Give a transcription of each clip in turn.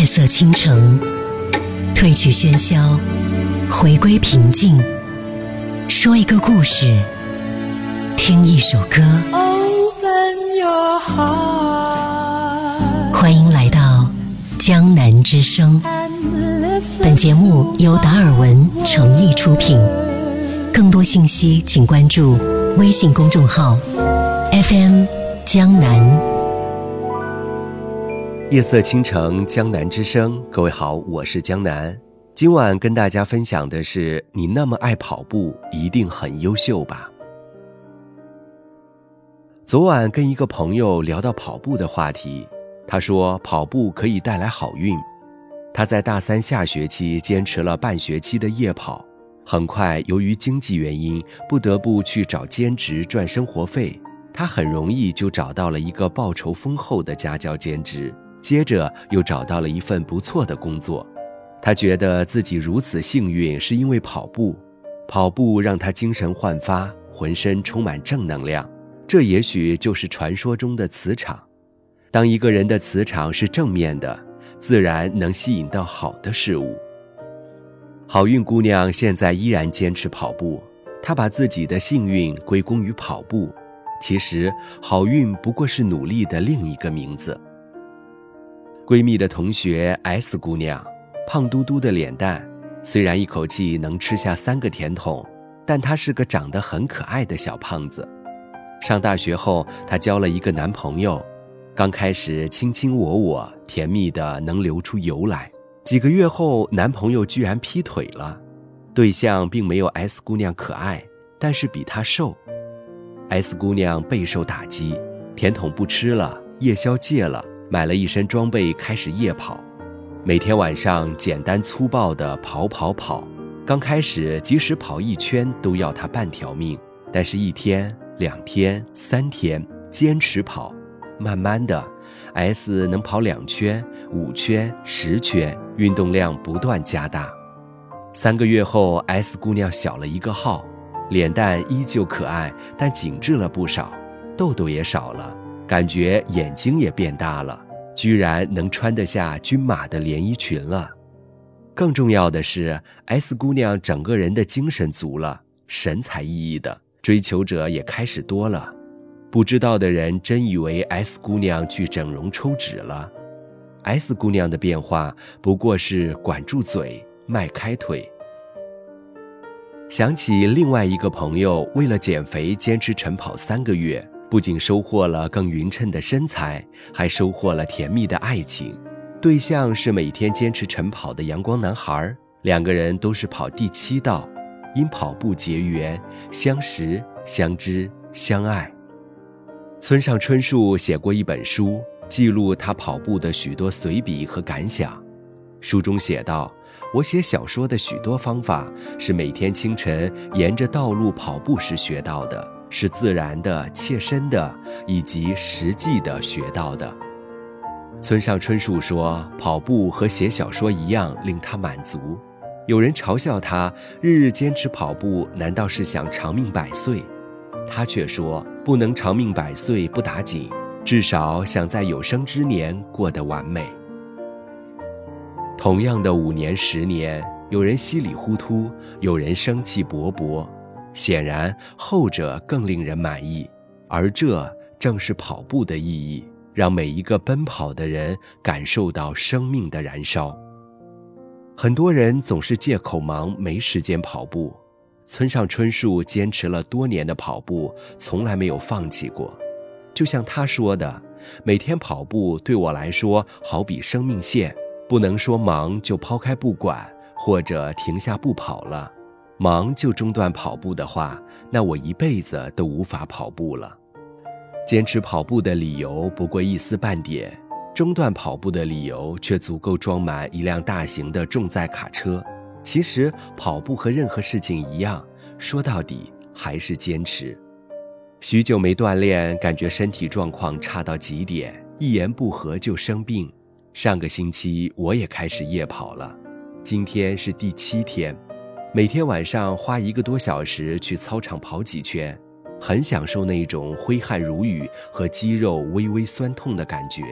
夜色倾城，褪去喧嚣，回归平静。说一个故事，听一首歌。欢迎来到江南之声。本节目由达尔文诚意出品。更多信息请关注微信公众号 FM 江南。夜色倾城，江南之声。各位好，我是江南。今晚跟大家分享的是：你那么爱跑步，一定很优秀吧？昨晚跟一个朋友聊到跑步的话题，他说跑步可以带来好运。他在大三下学期坚持了半学期的夜跑，很快由于经济原因不得不去找兼职赚生活费。他很容易就找到了一个报酬丰厚的家教兼职。接着又找到了一份不错的工作，他觉得自己如此幸运是因为跑步，跑步让他精神焕发，浑身充满正能量。这也许就是传说中的磁场。当一个人的磁场是正面的，自然能吸引到好的事物。好运姑娘现在依然坚持跑步，她把自己的幸运归功于跑步。其实，好运不过是努力的另一个名字。闺蜜的同学 S 姑娘，胖嘟嘟的脸蛋，虽然一口气能吃下三个甜筒，但她是个长得很可爱的小胖子。上大学后，她交了一个男朋友，刚开始卿卿我我，甜蜜的能流出油来。几个月后，男朋友居然劈腿了，对象并没有 S 姑娘可爱，但是比她瘦。S 姑娘备受打击，甜筒不吃了，夜宵戒了。买了一身装备，开始夜跑，每天晚上简单粗暴的跑跑跑。刚开始，即使跑一圈都要他半条命，但是一天、两天、三天坚持跑，慢慢的，S 能跑两圈、五圈、十圈，运动量不断加大。三个月后，S 姑娘小了一个号，脸蛋依旧可爱，但紧致了不少，痘痘也少了。感觉眼睛也变大了，居然能穿得下均码的连衣裙了。更重要的是，S 姑娘整个人的精神足了，神采奕奕的，追求者也开始多了。不知道的人真以为 S 姑娘去整容抽脂了。S 姑娘的变化不过是管住嘴，迈开腿。想起另外一个朋友，为了减肥坚持晨跑三个月。不仅收获了更匀称的身材，还收获了甜蜜的爱情。对象是每天坚持晨跑的阳光男孩，两个人都是跑第七道，因跑步结缘，相识、相知、相爱。村上春树写过一本书，记录他跑步的许多随笔和感想。书中写道：“我写小说的许多方法，是每天清晨沿着道路跑步时学到的。”是自然的、切身的，以及实际的学到的。村上春树说：“跑步和写小说一样，令他满足。”有人嘲笑他日日坚持跑步，难道是想长命百岁？他却说：“不能长命百岁不打紧，至少想在有生之年过得完美。”同样的五年、十年，有人稀里糊涂，有人生气勃勃。显然，后者更令人满意，而这正是跑步的意义，让每一个奔跑的人感受到生命的燃烧。很多人总是借口忙没时间跑步，村上春树坚持了多年的跑步，从来没有放弃过。就像他说的：“每天跑步对我来说好比生命线，不能说忙就抛开不管，或者停下不跑了。”忙就中断跑步的话，那我一辈子都无法跑步了。坚持跑步的理由不过一丝半点，中断跑步的理由却足够装满一辆大型的重载卡车。其实跑步和任何事情一样，说到底还是坚持。许久没锻炼，感觉身体状况差到极点，一言不合就生病。上个星期我也开始夜跑了，今天是第七天。每天晚上花一个多小时去操场跑几圈，很享受那种挥汗如雨和肌肉微微酸痛的感觉。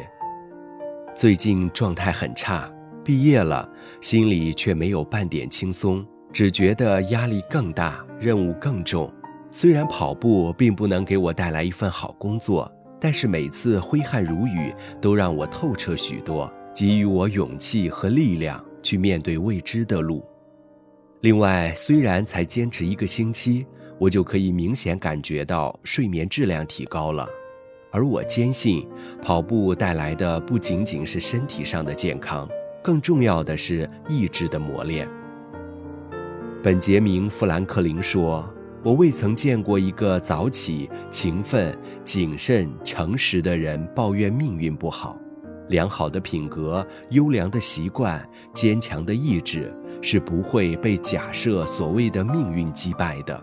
最近状态很差，毕业了，心里却没有半点轻松，只觉得压力更大，任务更重。虽然跑步并不能给我带来一份好工作，但是每次挥汗如雨，都让我透彻许多，给予我勇气和力量去面对未知的路。另外，虽然才坚持一个星期，我就可以明显感觉到睡眠质量提高了，而我坚信，跑步带来的不仅仅是身体上的健康，更重要的是意志的磨练。本杰明·富兰克林说。我未曾见过一个早起、勤奋、谨慎、诚实的人抱怨命运不好。良好的品格、优良的习惯、坚强的意志是不会被假设所谓的命运击败的。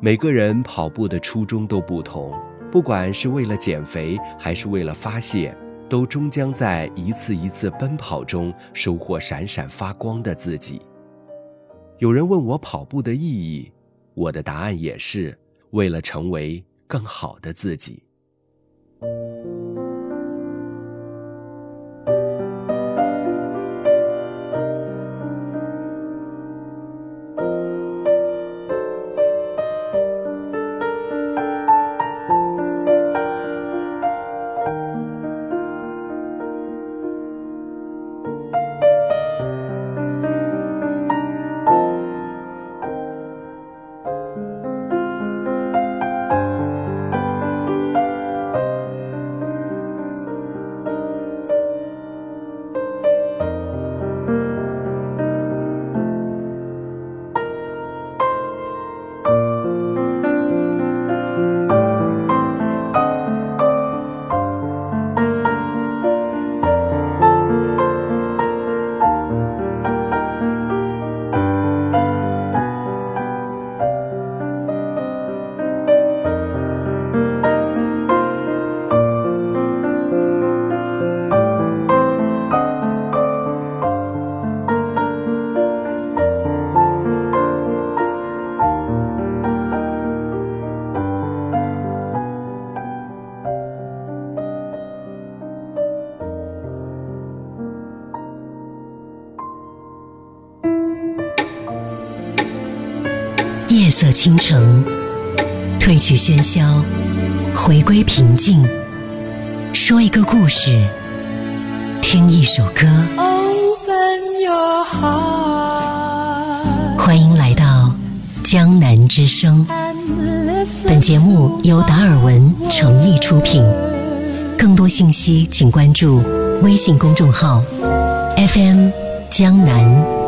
每个人跑步的初衷都不同，不管是为了减肥还是为了发泄，都终将在一次一次奔跑中收获闪闪发光的自己。有人问我跑步的意义。我的答案也是为了成为更好的自己。色倾城，褪去喧嚣，回归平静。说一个故事，听一首歌。欢迎来到江南之声。本节目由达尔文诚意出品。更多信息请关注微信公众号 FM 江南。